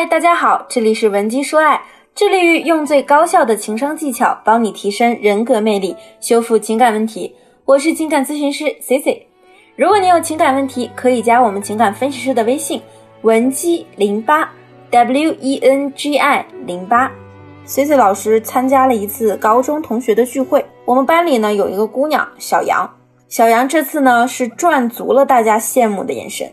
嗨，大家好，这里是文姬说爱，致力于用最高效的情商技巧帮你提升人格魅力，修复情感问题。我是情感咨询师 C C。如果你有情感问题，可以加我们情感分析师的微信文姬零八 W E N G I 零八。C C 老师参加了一次高中同学的聚会，我们班里呢有一个姑娘小杨，小杨这次呢是赚足了大家羡慕的眼神。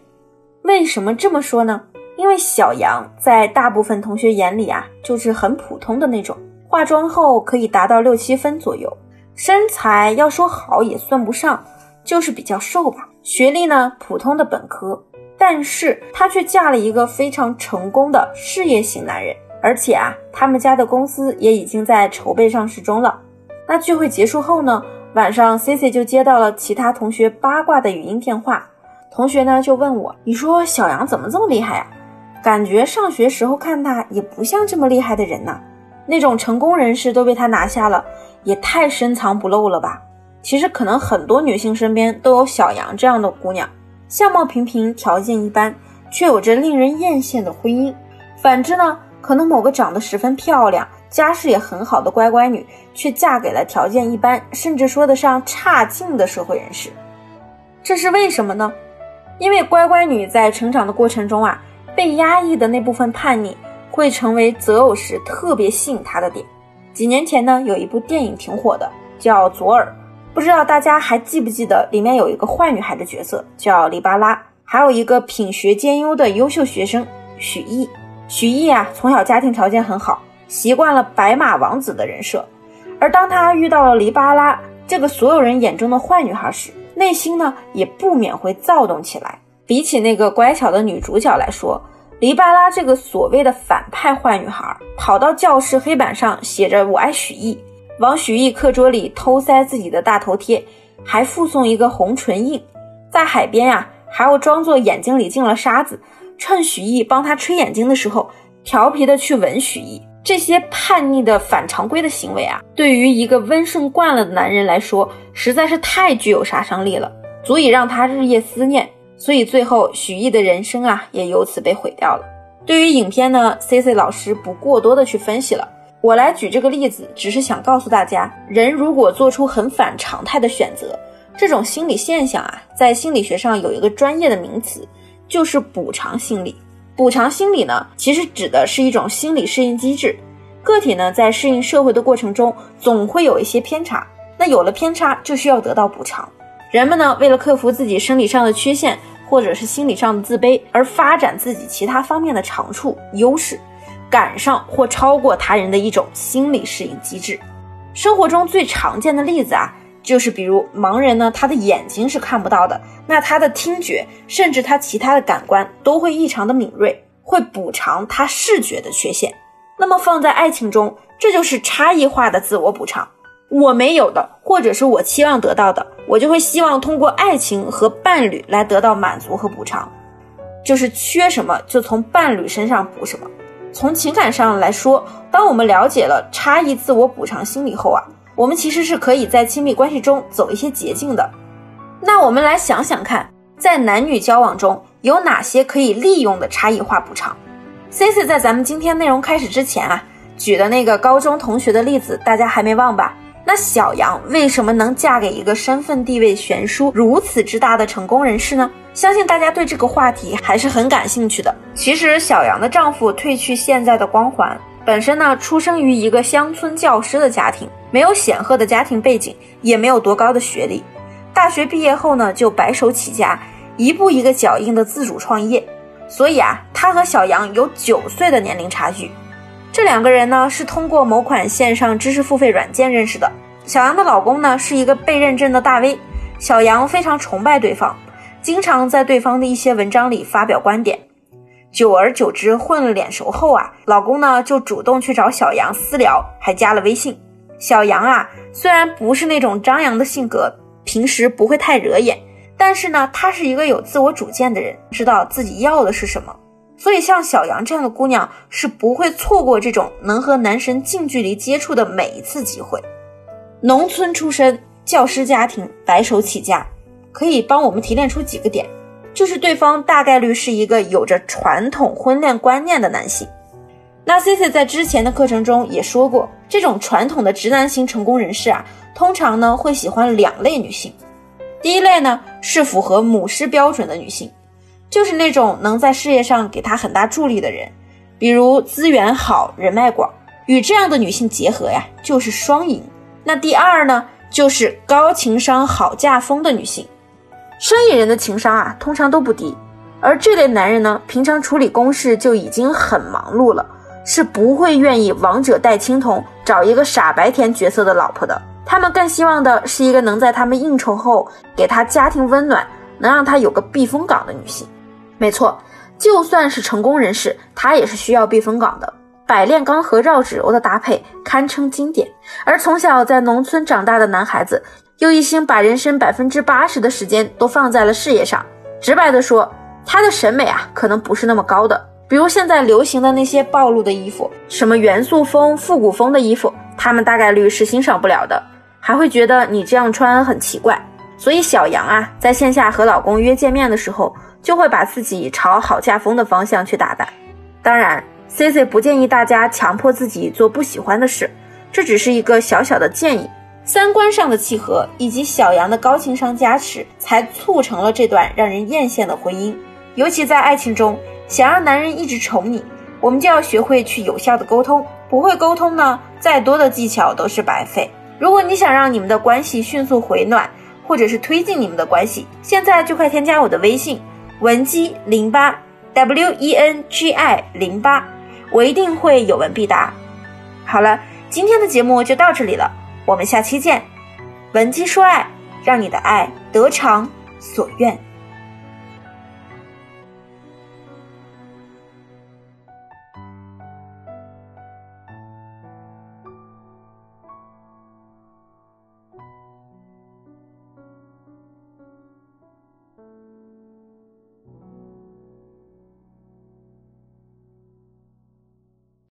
为什么这么说呢？因为小杨在大部分同学眼里啊，就是很普通的那种，化妆后可以达到六七分左右，身材要说好也算不上，就是比较瘦吧。学历呢，普通的本科，但是她却嫁了一个非常成功的事业型男人，而且啊，他们家的公司也已经在筹备上市中了。那聚会结束后呢，晚上 C C 就接到了其他同学八卦的语音电话，同学呢就问我，你说小杨怎么这么厉害呀？感觉上学时候看他也不像这么厉害的人呐，那种成功人士都被他拿下了，也太深藏不露了吧？其实可能很多女性身边都有小杨这样的姑娘，相貌平平，条件一般，却有着令人艳羡的婚姻。反之呢，可能某个长得十分漂亮、家世也很好的乖乖女，却嫁给了条件一般，甚至说得上差劲的社会人士。这是为什么呢？因为乖乖女在成长的过程中啊。被压抑的那部分叛逆，会成为择偶时特别吸引他的点。几年前呢，有一部电影挺火的，叫《左耳》，不知道大家还记不记得？里面有一个坏女孩的角色叫黎巴拉，还有一个品学兼优的优秀学生许艺。许艺啊，从小家庭条件很好，习惯了白马王子的人设。而当他遇到了黎巴拉这个所有人眼中的坏女孩时，内心呢也不免会躁动起来。比起那个乖巧的女主角来说，黎巴拉这个所谓的反派坏女孩，跑到教室黑板上写着“我爱许艺”，往许艺课桌里偷塞自己的大头贴，还附送一个红唇印。在海边呀，还要装作眼睛里进了沙子，趁许艺帮他吹眼睛的时候，调皮的去吻许艺。这些叛逆的反常规的行为啊，对于一个温顺惯了的男人来说，实在是太具有杀伤力了，足以让他日夜思念。所以最后，许艺的人生啊，也由此被毁掉了。对于影片呢，C C 老师不过多的去分析了。我来举这个例子，只是想告诉大家，人如果做出很反常态的选择，这种心理现象啊，在心理学上有一个专业的名词，就是补偿心理。补偿心理呢，其实指的是一种心理适应机制。个体呢，在适应社会的过程中，总会有一些偏差，那有了偏差，就需要得到补偿。人们呢，为了克服自己生理上的缺陷，或者是心理上的自卑，而发展自己其他方面的长处、优势，赶上或超过他人的一种心理适应机制。生活中最常见的例子啊，就是比如盲人呢，他的眼睛是看不到的，那他的听觉，甚至他其他的感官都会异常的敏锐，会补偿他视觉的缺陷。那么放在爱情中，这就是差异化的自我补偿。我没有的，或者是我期望得到的，我就会希望通过爱情和伴侣来得到满足和补偿，就是缺什么就从伴侣身上补什么。从情感上来说，当我们了解了差异自我补偿心理后啊，我们其实是可以在亲密关系中走一些捷径的。那我们来想想看，在男女交往中有哪些可以利用的差异化补偿？Cici 在咱们今天内容开始之前啊，举的那个高中同学的例子，大家还没忘吧？那小杨为什么能嫁给一个身份地位悬殊如此之大的成功人士呢？相信大家对这个话题还是很感兴趣的。其实小杨的丈夫褪去现在的光环，本身呢出生于一个乡村教师的家庭，没有显赫的家庭背景，也没有多高的学历。大学毕业后呢就白手起家，一步一个脚印的自主创业。所以啊，他和小杨有九岁的年龄差距。这两个人呢是通过某款线上知识付费软件认识的。小杨的老公呢是一个被认证的大 V，小杨非常崇拜对方，经常在对方的一些文章里发表观点。久而久之，混了脸熟后啊，老公呢就主动去找小杨私聊，还加了微信。小杨啊，虽然不是那种张扬的性格，平时不会太惹眼，但是呢，他是一个有自我主见的人，知道自己要的是什么。所以，像小杨这样的姑娘是不会错过这种能和男神近距离接触的每一次机会。农村出身，教师家庭，白手起家，可以帮我们提炼出几个点，就是对方大概率是一个有着传统婚恋观念的男性，那 C C 在之前的课程中也说过，这种传统的直男型成功人士啊，通常呢会喜欢两类女性。第一类呢是符合母狮标准的女性，就是那种能在事业上给他很大助力的人，比如资源好、人脉广，与这样的女性结合呀，就是双赢。那第二呢，就是高情商、好嫁风的女性。生意人的情商啊，通常都不低，而这类男人呢，平常处理公事就已经很忙碌了。是不会愿意王者带青铜，找一个傻白甜角色的老婆的。他们更希望的是一个能在他们应酬后给他家庭温暖，能让他有个避风港的女性。没错，就算是成功人士，他也是需要避风港的。百炼钢和绕指柔的搭配堪称经典。而从小在农村长大的男孩子，又一心把人生百分之八十的时间都放在了事业上。直白的说，他的审美啊，可能不是那么高的。比如现在流行的那些暴露的衣服，什么元素风、复古风的衣服，他们大概率是欣赏不了的，还会觉得你这样穿很奇怪。所以小杨啊，在线下和老公约见面的时候，就会把自己朝好嫁风的方向去打扮。当然，C C 不建议大家强迫自己做不喜欢的事，这只是一个小小的建议。三观上的契合以及小杨的高情商加持，才促成了这段让人艳羡的婚姻。尤其在爱情中。想让男人一直宠你，我们就要学会去有效的沟通。不会沟通呢，再多的技巧都是白费。如果你想让你们的关系迅速回暖，或者是推进你们的关系，现在就快添加我的微信文姬零八 W E N G I 零八，我一定会有问必答。好了，今天的节目就到这里了，我们下期见。闻鸡说爱，让你的爱得偿所愿。